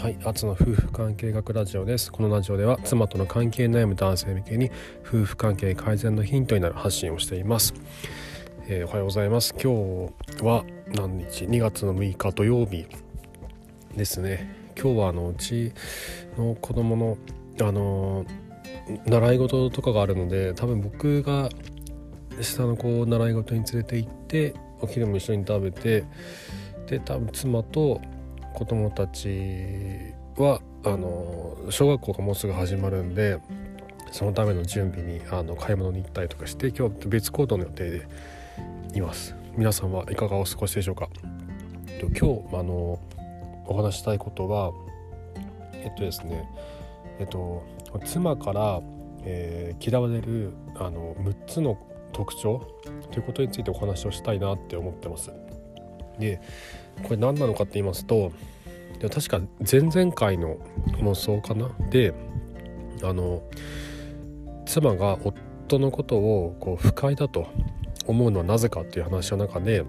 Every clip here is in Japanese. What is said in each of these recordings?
はい、アツの夫婦関係学ラジオです。このラジオでは妻との関係悩む男性向けに夫婦関係改善のヒントになる発信をしています。えー、おはようございます。今日は何日 ?2 月の6日土曜日ですね。今日はあのうちの子供のあの習い事とかがあるので、多分僕が下の子を習い事に連れて行ってお昼も一緒に食べてで多分妻と子供たちはあの小学校がもうすぐ始まるんでそのための準備にあの買い物に行ったりとかして今日別行動の予定でいます。皆さんはいかがお過ごしでしょうか？今日あのお話したいことはえっとですねえっと妻から、えー、嫌われるあの6つの特徴ということについてお話をしたいなって思ってます。でこれ何なのかって言いますと確か前々回の放送かな？であの妻が夫のことをこう不快だと思うのはなぜかっていう話の中で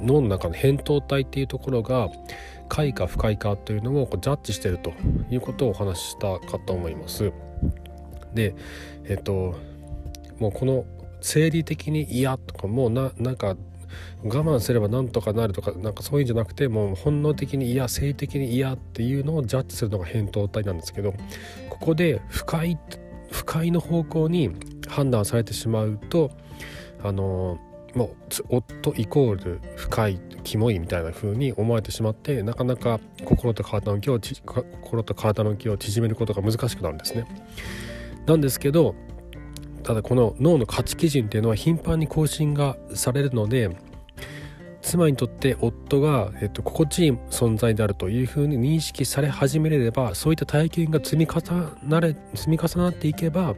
脳の中の扁桃体っていうところが快か不快かというのをこうジャッジしてるということをお話ししたかと思います。でえっともうこの生理的に嫌とかもうななんか我慢すればなんとかなるとかなんかそういうんじゃなくてもう本能的に嫌性的に嫌っていうのをジャッジするのが扁桃体なんですけどここで不快不快の方向に判断されてしまうとあのもう夫イコール不快キモいみたいな風に思われてしまってなかなか心と体の気を心と体の気を縮めることが難しくなるんですね。なんですけどただこの脳の価値基準っていうのは頻繁に更新がされるので妻にとって夫が、えっと、心地いい存在であるというふうに認識され始めればそういった体験が積み重なれ積み重なっていけば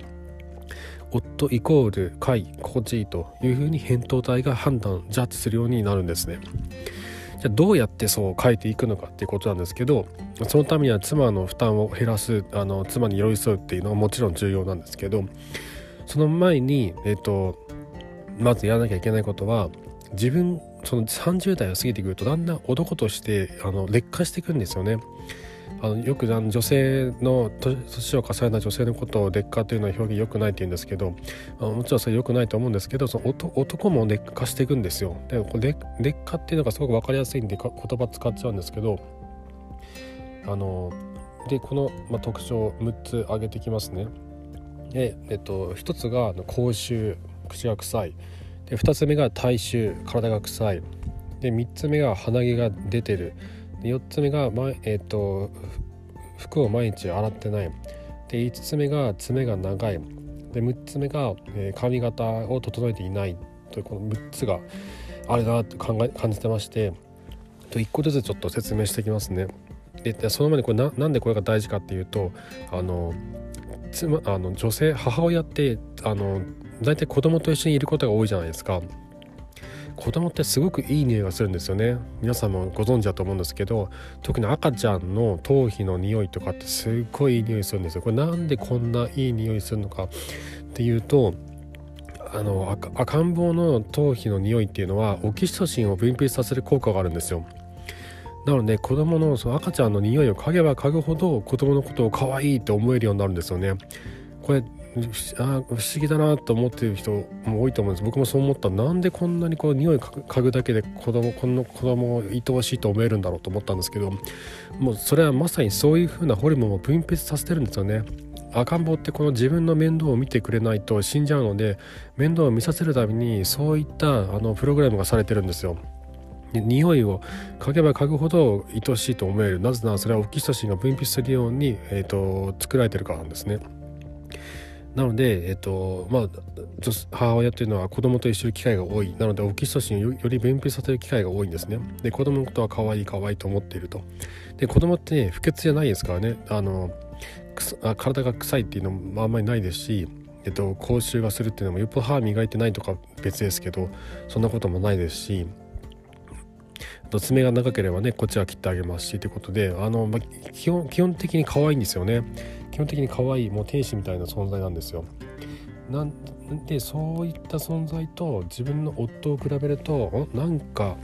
夫イコール快心地いいというふうに扁桃体が判断ジャッジするようになるんですね。じゃあどうやってそう変えていくのかっていうことなんですけどそのためには妻の負担を減らすあの妻に寄り添うっていうのはもちろん重要なんですけどその前に、えっと、まずやらなきゃいけないことは自分その30代を過ぎてくるとだんだん男としてあの劣化していくんですよね。あのよくあの女性の年を重ねた女性のことを劣化というのは表現良くないって言うんですけどあもちろんそれ良くないと思うんですけどその男も劣化していくんですよ。で劣化っていうのがすごく分かりやすいんで言葉使っちゃうんですけどあのでこの、まあ、特徴6つ挙げてきますね。で、えっと、1つが口臭口が臭い。で2つ目が体臭体が臭い。で3つ目が鼻毛が出てる。で4つ目が、まえっと、服を毎日洗ってない。で5つ目が爪が長い。で6つ目が、えー、髪型を整えていない。というこの6つがあるなって考え感じてまして。と1個ずつちょっと説明していきますね。でその前にこれななんでこれが大事かっていうとあの妻あの女性母親ってあの大体子供と一緒にいることが多いじゃないですか。子供ってすごくいい匂いがするんですよね。皆さんもご存知だと思うんですけど特に赤ちゃんの頭皮の匂いとかってすっごいいい匂いするんですよ。これなんでこんないい匂いするのかっていうとあの赤ん坊の頭皮の匂いっていうのはオキシトシンを分泌させる効果があるんですよ。なので子供のその赤ちゃんの匂いを嗅げば嗅ぐほど子供のことを可愛いって思えるようになるんですよね。これあ不思議だなと思ってる人も多いと思うんです。僕もそう思った。なんでこんなにこう匂い嗅ぐだけで子供この子供を愛おしいと思えるんだろうと思ったんですけどもうそれはまさにそういう風なホルモンを分泌させてるんですよね。赤ん坊ってこの自分の面倒を見てくれないと死んじゃうので面倒を見させるためにそういったあのプログラムがされてるんですよ。匂いを嗅げば嗅ぐほど愛しいと思えるなぜならそれはオキシトシンが分泌するように、えーと、作られてるからなんですね。なので、えっ、とまあ、母親というのは子供と一緒に機会が多いなのでオキシトシンをより分泌させる機会が多いんですね。で子供のことは可愛い可愛いと思っていると。で子供ってね不潔じゃないですからねあの体が臭いっていうのもあんまりないですしえっと、口臭がするっていうのもよっぽど歯磨いてないとか別ですけどそんなこともないですし爪が長ければねこっちは切ってあげますしということであの、まあ、基本基本的に可愛いんですよね。基本的に可愛いもう天使みたいな存在なんですよ。なんでそういった存在と自分の夫を比べるとなんか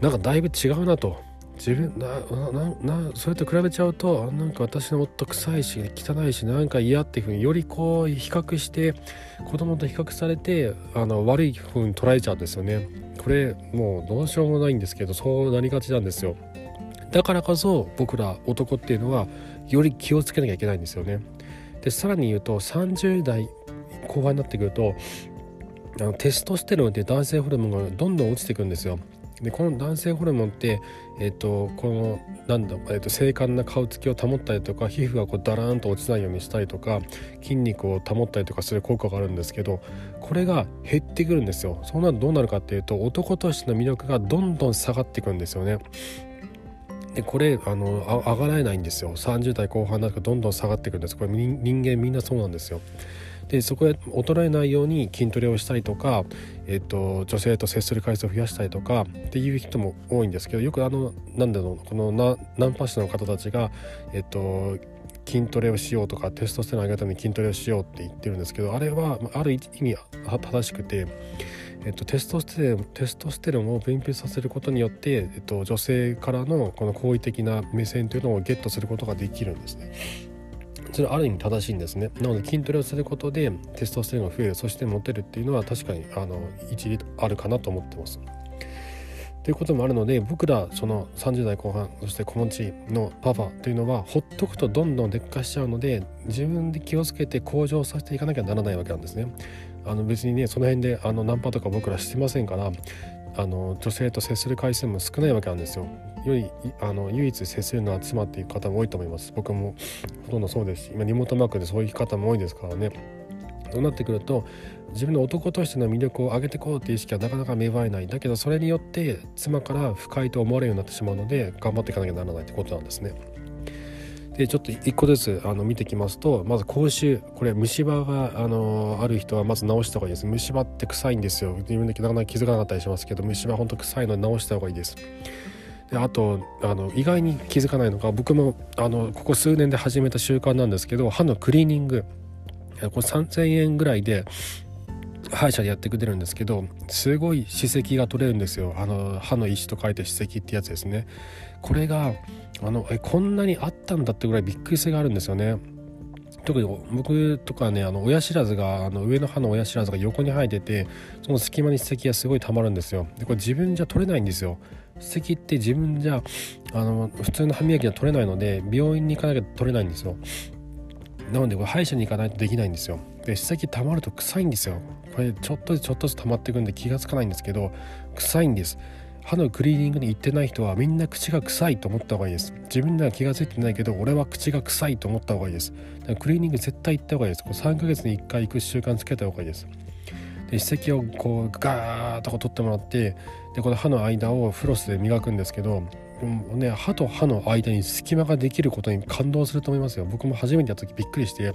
なんかだいぶ違うなと。自分なななそれと比べちゃうとなんか私の夫臭いし汚いしなんか嫌っていうふうによりこう比較して子供と比較されてあの悪いふうに捉えちゃうんですよね。これもうどうしようもないんですけどそうなりがちなんですよ。だからこそ僕ら男っていうのはより気をつけなきゃいけないんですよね。でさらに言うと30代後半になってくるとあのテストステロンって男性ホルモンがどんどん落ちていくんですよ。でこの男性ホルモンって、えーと、このなんだ、えーと、精悍な顔つきを保ったりとか皮膚がこうダラーンと落ちないようにしたりとか筋肉を保ったりとかする効果があるんですけどこれが減ってくるんですよ。そうなるとどうなるかっていうと男としての魅力がどんどん下がっていくんですよね。でこれあの上がらないんですよ。30代後半になるとどんどん下がっていくんです。これ人間みんなそうなんですよ。でそこへ衰えないように筋トレをしたりとか、えっと、女性と接する回数を増やしたりとかっていう人も多いんですけどよくあのなんだろうこのナンパ師の方たちが、えっと、筋トレをしようとかテストステロン上げるために筋トレをしようって言ってるんですけどあれはある意味正しくて。えっと、テストステロンテストステロンを分泌させることによって、えっと、女性からのこの好意的な目線というのをゲットすることができるんですね。それはある意味正しいんですねなので筋トレをすることでテストステロンが増えるそしてモテるっていうのは確かにあの一理あるかなと思ってますということもあるので僕らその30代後半そして子持ちのパパというのはほっとくとどんどん劣化しちゃうので自分で気をつけて向上させていかなきゃならないわけなんですね。あの別にねその辺であのナンパとか僕らしてませんからあの女性と接する回数も少ないわけなんですよ。よりあの唯一接するのは妻っていう方も多いと思います僕もほとんどそうですし今リモートワークでそういう方も多いですからねそうなってくると自分の男としての魅力を上げていこうっていう意識はなかなか芽生えないだけどそれによって妻から不快と思われるようになってしまうので頑張っていかなきゃならないってことなんですね。でちょっと一個ずつあの見てきますとまず口臭これ虫歯があのある人はまず直した方がいいです。虫歯って臭いんですよ。自分でなかなか気づかなかったりしますけど虫歯ほんと臭いので直した方がいいです。であとあの意外に気づかないのが僕もあのここ数年で始めた習慣なんですけど歯のクリーニングこれ3000円ぐらいで歯医者でやってくれるんですけどすごい歯石が取れるんですよ。あの歯の石と書いて歯石ってやつですね。これがあのえこんなにあったんだってぐらいびっくり性があるんですよね。特に僕とかねあの親知らずがあの上の歯の親知らずが横に生えててその隙間に歯石がすごいたまるんですよ。でこれ自分じゃ取れないんですよ。歯石って自分じゃあの普通の歯磨きは取れないので病院に行かなきゃ取れないんですよ。なのでこれ歯医者に行かないとできないんですよ。で歯石溜まると臭いんですよ。これちょっとずつちょっとずつ溜まっていくんで気が付かないんですけど臭いんです。歯のクリーニングに行ってない人はみんな口が臭いと思った方がいいです。自分では気が付いてないけど俺は口が臭いと思った方がいいです。だからクリーニング絶対行った方がいいです。こう3ヶ月に1回行く習慣つけた方がいいです。で歯石をこうガーッと取ってもらってでこの歯の間をフロスで磨くんですけどね、歯と歯の間に隙間ができることに感動すると思いますよ。僕も初めてやった時びっくりして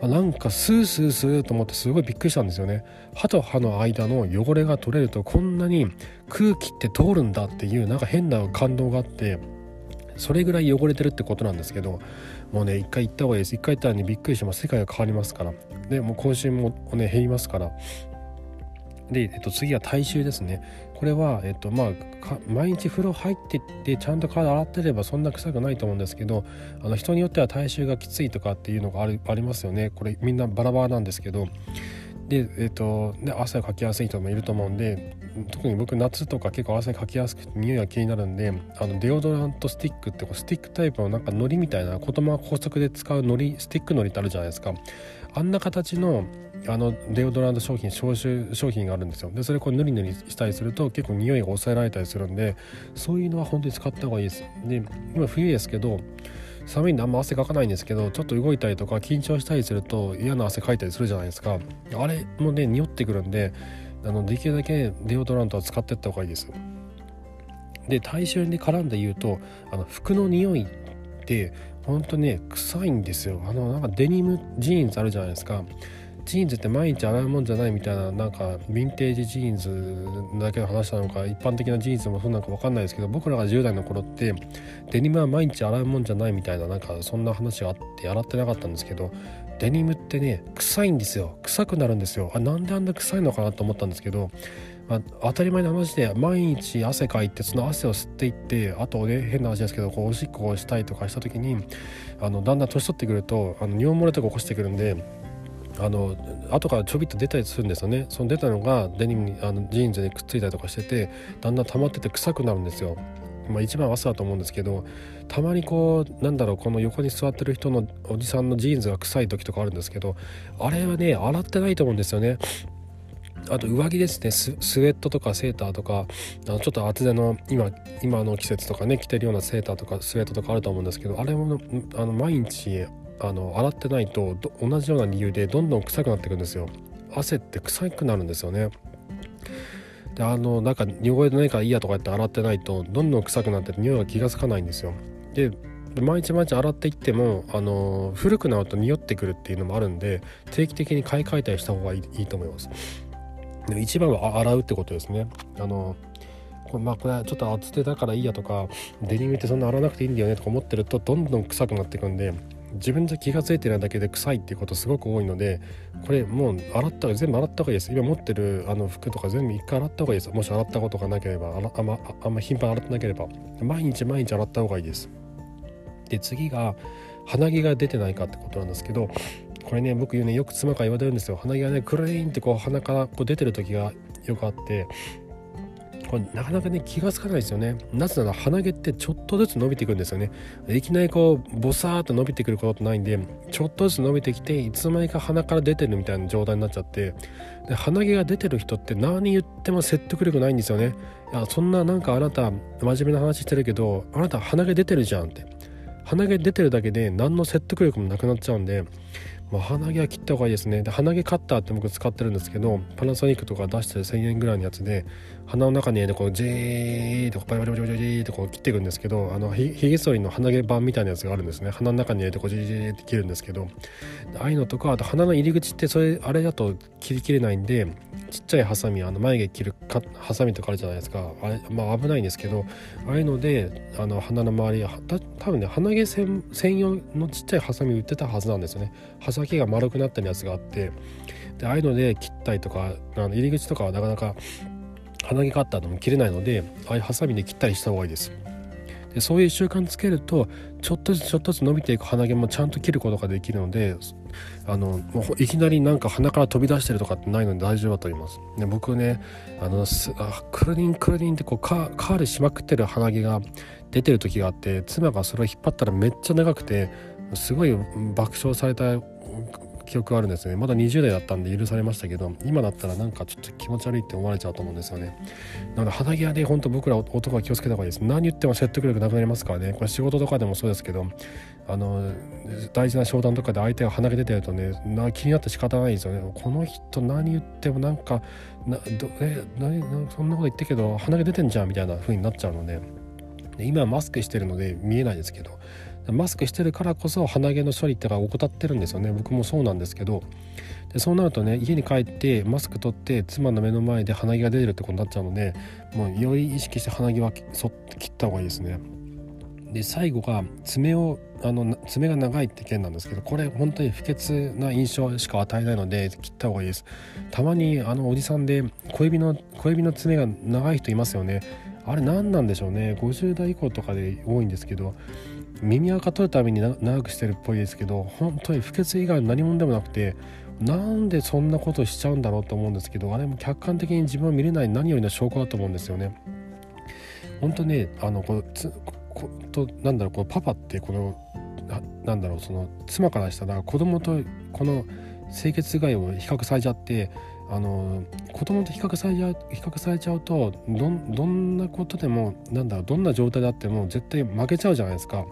あなんかスースースーと思ってすごいびっくりしたんですよね。歯と歯の間の汚れが取れるとこんなに空気って通るんだっていうなんか変な感動があってそれぐらい汚れてるってことなんですけどもうね一回行った方がいいです。一回行ったらねびっくりしても世界が変わりますから。でもう今週もね減りますから。で、えっと、次は体臭ですね。これは、えっとまあ、毎日風呂入ってってちゃんと体洗ってればそんな臭くないと思うんですけどあの人によっては体臭がきついとかっていうのがあるありますよね。これみんなバラバラなんですけど。で、えっとね、汗をかきやすい人もいると思うんで特に僕夏とか結構汗かきやすくて匂いが気になるんであのデオドラントスティックってこうスティックタイプのなんか糊みたいな子供が高速で使う糊スティック糊ってあるじゃないですか。あんな形のあのデオドラント商品消臭商品があるんですよ。でそれこう塗り塗りしたりすると結構匂いが抑えられたりするんでそういうのは本当に使った方がいいです。で今冬ですけど寒いんであんま汗かかないんですけどちょっと動いたりとか緊張したりすると嫌な汗かいたりするじゃないですか。あれもね匂ってくるんであのできるだけデオドラントは使ってった方がいいです。で体臭に絡んで言うとあの服の匂いってほんとね臭いんですよ。あのなんかデニムジーンズあるじゃないですか。ジーンズって毎日洗うもんじゃないみたいななんかヴィンテージジーンズだけの話なのか一般的なジーンズもそうなのか分かんないですけど僕らが10代の頃ってデニムは毎日洗うもんじゃないみたいななんかそんな話があって洗ってなかったんですけどデニムってね臭いんですよ。臭くなるんですよ。あなんであんな臭いのかなと思ったんですけどまあ、当たり前の話で毎日汗かいてその汗を吸っていってあとね変な話ですけどこうおしっこをしたりとかした時にあのだんだん年取ってくるとあの尿漏れとか起こしてくるんであの後からちょびっと出たりするんですよね。その出たのがデニムにあのジーンズにくっついたりとかしててだんだん溜まってて臭くなるんですよ。まあ、一番朝だと思うんですけどたまにこうなんだろうこの横に座ってる人のおじさんのジーンズが臭い時とかあるんですけどあれはね洗ってないと思うんですよね。あと上着ですね。スウェットとかセーターとかあのちょっと厚手の今今の季節とかね着てるようなセーターとかスウェットとかあると思うんですけどあれもあの毎日あの洗ってないと同じような理由でどんどん臭くなっていくんですよ。汗って臭くなるんですよね。であのなんか汚れてないからいいやとか言って洗ってないとどんどん臭くなって匂いが気が付かないんですよ。で毎日毎日洗っていってもあの古くなると匂ってくるっていうのもあるんで定期的に買い替えたりした方がいいと思います。で一番は洗うってことですね。あのこれまあこれちょっと厚手だからいいやとかデニムってそんな洗わなくていいんだよねとか思ってるとどんどん臭くなっていくんで自分じゃ気が付いてないだけで臭いっていうことすごく多いのでこれもう洗った全部洗った方がいいです。今持ってるあの服とか全部一回洗った方がいいです。もし洗ったことがなければああんまあんま頻繁洗ってなければ毎日毎日洗った方がいいです。で次が鼻毛が出てないかってことなんですけどこれね僕言うねよく妻から言われるんですよ。鼻毛がねクレーンってこう鼻からこう出てる時がよくあってこれなかなかね気が付かないですよね。なぜなら鼻毛ってちょっとずつ伸びていくんですよね。いきなりこうボサーっと伸びてくることってないんでちょっとずつ伸びてきていつの間にか鼻から出てるみたいな状態になっちゃってで鼻毛が出てる人って何言っても説得力ないんですよね。いやそんななんかあなた真面目な話してるけどあなた鼻毛出てるじゃんって。鼻毛出てるだけで何の説得力もなくなっちゃうんでまあ、鼻毛は切った方がいいですね。で鼻毛カッターって僕使ってるんですけどパナソニックとか出してる1000円ぐらいのやつで鼻の中にねこうジーってバリバリバリバリバリってこう切っていくんですけどあのひげ剃りの鼻毛版みたいなやつがあるんですね。鼻の中に入れてこうジージーって切るんですけど。ああいうのとかあと鼻の入り口ってそれあれだと切りきれないんでちっちゃいハサミあの眉毛切るかハサミとかあるじゃないですか。あれまあ危ないんですけどああいうのであの鼻の周りた多分ね鼻毛専用のちっちゃいハサミ売ってたはずなんですよね。刃先が丸くなってるやつがあってでああいうので切ったりとかあの入り口とかはなかなか鼻毛カッターでも切れないのでああいうハサミで切ったりした方がいいです。でそういう習慣つけるとちょっとずつちょっとずつ伸びていく鼻毛もちゃんと切ることができるのであのもういきなりなんか鼻から飛び出してるとかってないので大丈夫だと思います。で僕ねあのあクルリンクルリンってこうカカールしまくってる鼻毛が出てる時があって妻がそれを引っ張ったらめっちゃ長くてすごい爆笑された記憶があるんですね。まだ20代だったんで許されましたけど今だったらなんかちょっと気持ち悪いって思われちゃうと思うんですよね。なので肌着はねほんと僕ら男は気をつけた方がいいです。何言っても説得力なくなりますからね。これ仕事とかでもそうですけどあの大事な商談とかで相手が鼻毛出てるとねな気になって仕方ないですよね。この人何言ってもなんかなどえ何そんなこと言ってけど鼻毛出てんじゃんみたいな風になっちゃうので今はマスクしてるので見えないですけどマスクしてるからこそ鼻毛の処理ってが怠ってるんですよね。僕もそうなんですけど。でそうなるとね家に帰ってマスク取って妻の目の前で鼻毛が出てるってことになっちゃうのでもうより意識して鼻毛はそって切った方がいいですね。で最後が爪をあの爪が長いって件なんですけどこれ本当に不潔な印象しか与えないので切った方がいいです。たまにあのおじさんで小指の小指の爪が長い人いますよね。あれ何なんでしょうね。50代以降とかで多いんですけど。耳垢取るために長くしてるっぽいですけど本当に不潔以外の何者でもなくてなんでそんなことしちゃうんだろうと思うんですけどあれも客観的に自分を見れない何よりの証拠だと思うんですよね。本当ねあのこのつことなんだろうこのパパってこのななんだろうその妻からしたら子供とこの清潔害を比較されちゃってあの子供と比較されちゃう比較されちゃうとどどんなことでもなんだろうどんな状態であっても絶対負けちゃうじゃないですか。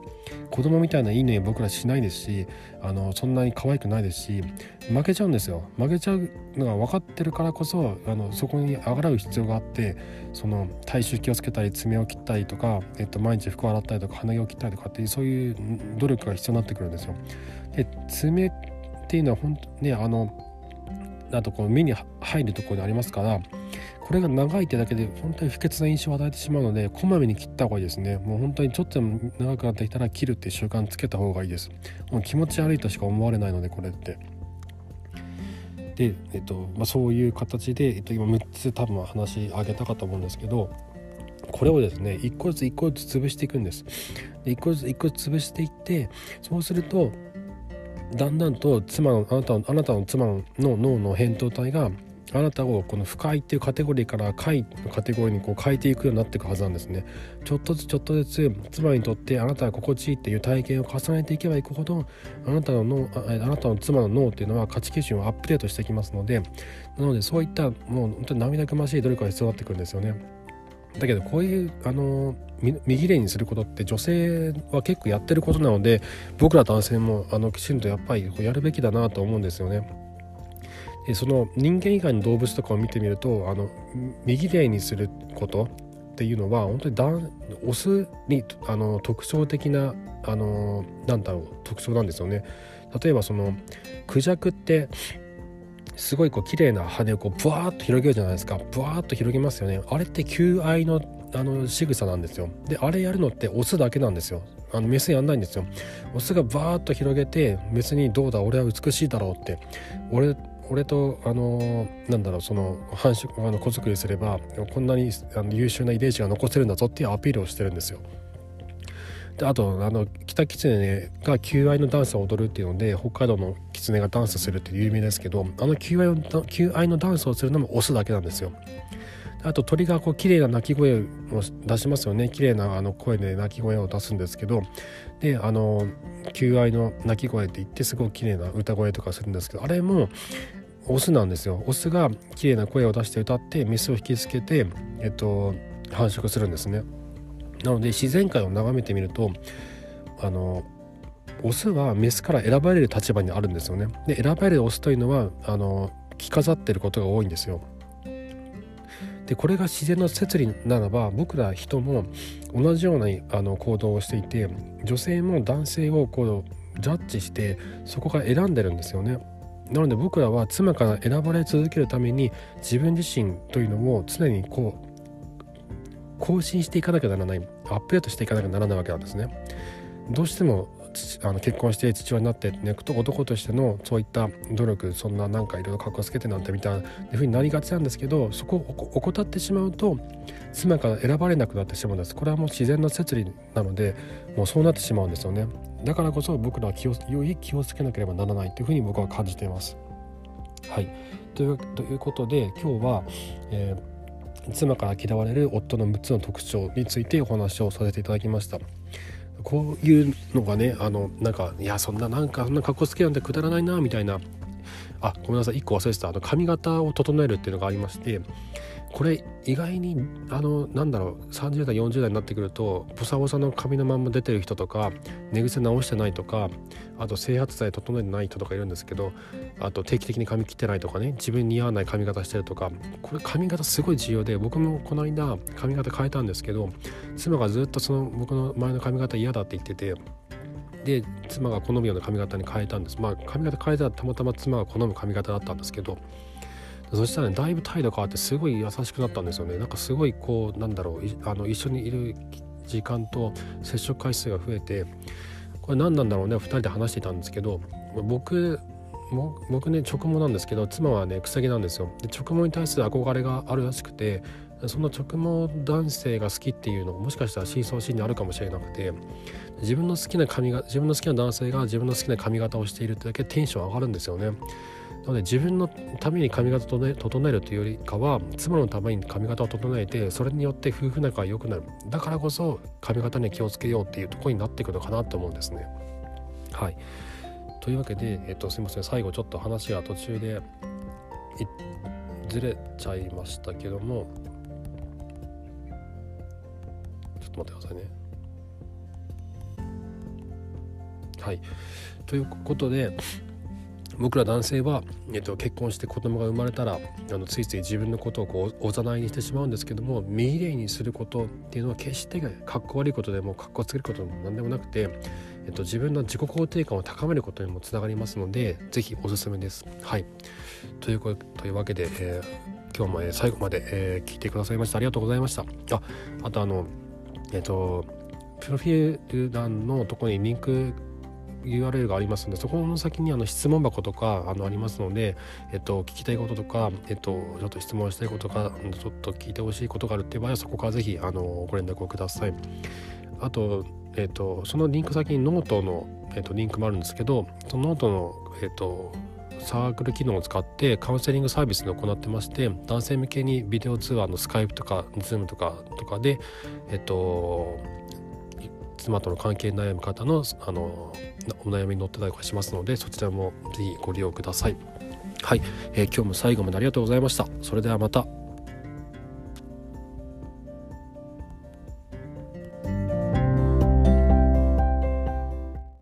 子供みたいないいね僕らしないですしあのそんなに可愛くないですし負けちゃうんですよ。負けちゃうのが分かってるからこそあのそこにあがらう必要があってその体臭気をつけたり爪を切ったりとか、えっと、毎日服を洗ったりとか鼻毛を切ったりとかっていうそういう努力が必要になってくるんですよ。で爪っていうのは本当ねあのあとこう目に入るところでありますからこれが長いってだけで本当に不潔な印象を与えてしまうのでこまめに切った方がいいですね。もう本当にちょっと長くなってきたら切るって習慣つけた方がいいです。もう気持ち悪いとしか思われないのでこれって。で、えっとまあ、そういう形で、えっと、今6つ多分話あげたかと思うんですけどこれをですね1個ずつ1個ずつ潰していくんです。で1個ずつ1個ずつ潰していってそうするとだんだんと妻のあなたのあなたの妻の脳の扁桃体があなたをこの不快っていうカテゴリーから快のカテゴリーにこう変えていくようになっていくはずなんですね。ちょっとずつちょっとずつ妻にとってあなたが心地いいっていう体験を重ねていけばいくほどあなたの脳あなたの妻の脳っていうのは価値基準をアップデートしていきますのでなのでそういったもう本当に涙ぐましい努力が必要になってくるんですよね。だけどこういうあの右霊にすることって女性は結構やってることなので僕ら男性もあのきちんとやっぱりやるべきだなと思うんですよね。でその人間以外の動物とかを見てみるとあの右霊にすることっていうのは本当にだオスにあの特徴的なあのなんだろう特徴なんですよね。例えばそのクジャクってすごいこう綺麗な羽をこうブワーッと広げるじゃないですか。ブワーッと広げますよね。あれって求愛のあの仕草なんですよ。であれやるのってオスだけなんですよ。あのメスやんないんですよ。オスがバーッと広げてメスにどうだ俺は美しいだろうって。俺俺とあのなんだろうその繁殖あの子作りすればこんなにあの優秀な遺伝子が残せるんだぞっていうアピールをしてるんですよ。あとあの北キツネが求愛のダンスを踊るっていうので北海道のキツネがダンスするっていう有名ですけどあの求愛の求愛のダンスをするのもオスだけなんですよ。あと鳥がこう綺麗な鳴き声を出しますよね。綺麗なあな声で鳴き声を出すんですけどであの求愛の鳴き声って言ってすごく綺麗な歌声とかするんですけどあれもオスなんですよ。オスが綺麗な声を出して歌ってメスを引きつけて、えっと、繁殖するんですね。なので自然界を眺めてみるとあのオスはメスから選ばれる立場にあるんですよねで選ばれるオスというのはあの着飾ってることが多いんですよでこれが自然の摂理ならば僕ら人も同じようなあの行動をしていて女性も男性をこうジャッジしてそこから選んでるんですよね。なので僕らは妻から選ばれ続けるために自分自身というのを常にこう更新していかなきゃならないアップデートしていかなきゃならないわけなんですね。どうしてもあの結婚して父親になっていくと男としてのそういった努力そんななんかいろいろかっこつけてなんてみたいなふうになりがちなんですけどそこを怠ってしまうと妻から選ばれなくなってしまうんです。これはもう自然の摂理なのでもうそうなってしまうんですよね。だからこそ僕らは気をより気をつけなければならないというふうに僕は感じています。はい。というということで今日は、えー、妻から嫌われる夫の6つの特徴についてお話をさせていただきました。こういうのがねあのなんかいやそんななんかそんな格好つけなんてくだらないなみたいな。あごめんなさい1個忘れてた。あの髪型を整えるっていうのがありましてこれ意外にあのなんだろう30代40代になってくるとボサボサの髪のまんま出てる人とか寝癖直してないとかあと整髪剤整えてない人とかいるんですけどあと定期的に髪切ってないとかね自分に似合わない髪型してるとかこれ髪型すごい重要で僕もこの間髪型変えたんですけど妻がずっとその僕の前の髪型嫌だって言っててで妻が好むような髪型に変えたんです。まあ髪型変えたらたまたま妻が好む髪型だったんですけどそしたらねだいぶ態度変わってすごい優しくなったんですよね。なんかすごいこうなんだろうあの一緒にいる時間と接触回数が増えてこれ何なんだろうね2人で話していたんですけど僕僕ね直毛なんですけど妻はね草毛なんですよ。で直毛に対する憧れがあるらしくてその直毛男性が好きっていうのもしかしたら深層心にあるかもしれなくて自分の好きな髪が自分の好きな男性が自分の好きな髪型をしているってだけテンション上がるんですよね。ので自分のために髪型を整えるというよりかは妻のために髪型を整えてそれによって夫婦仲が良くなる。だからこそ髪型に気をつけようっていうところになっていくのかなと思うんですね。はい。というわけで、えっと、すいません。最後ちょっと話が途中でずれちゃいましたけども。ちょっと待ってくださいね。はい。ということで僕ら男性は、えっと、結婚して子供が生まれたらあのついつい自分のことをこうおざなりにしてしまうんですけども未例にすることっていうのは決してかっこ悪いことでもかっこつけることでも何でもなくて、えっと、自分の自己肯定感を高めることにもつながりますので是非おすすめです。はいというというわけで、えー、今日も、え最後まで、えー、聞いてくださいましてありがとうございました。ああとあのえっとプロフィール欄のとこにリンク URL がありますのでそこの先にあの質問箱とかあのありますので、えっと、聞きたいこととか、えっと、ちょっと質問したいことかちょっと聞いてほしいことがあるっていう場合はそこからぜひあのご連絡をください。あと,、えっとそのリンク先にノートの、えっと、リンクもあるんですけどそのノートの、えっと、サークル機能を使ってカウンセリングサービスで行ってまして男性向けにビデオ通話のスカイプとかズームとかとかでえっと妻との関係に悩む方のあのお悩みに乗ってたりとかしますのでそちらも是非ご利用ください。はい、えー、今日も最後までありがとうございました。それではまた。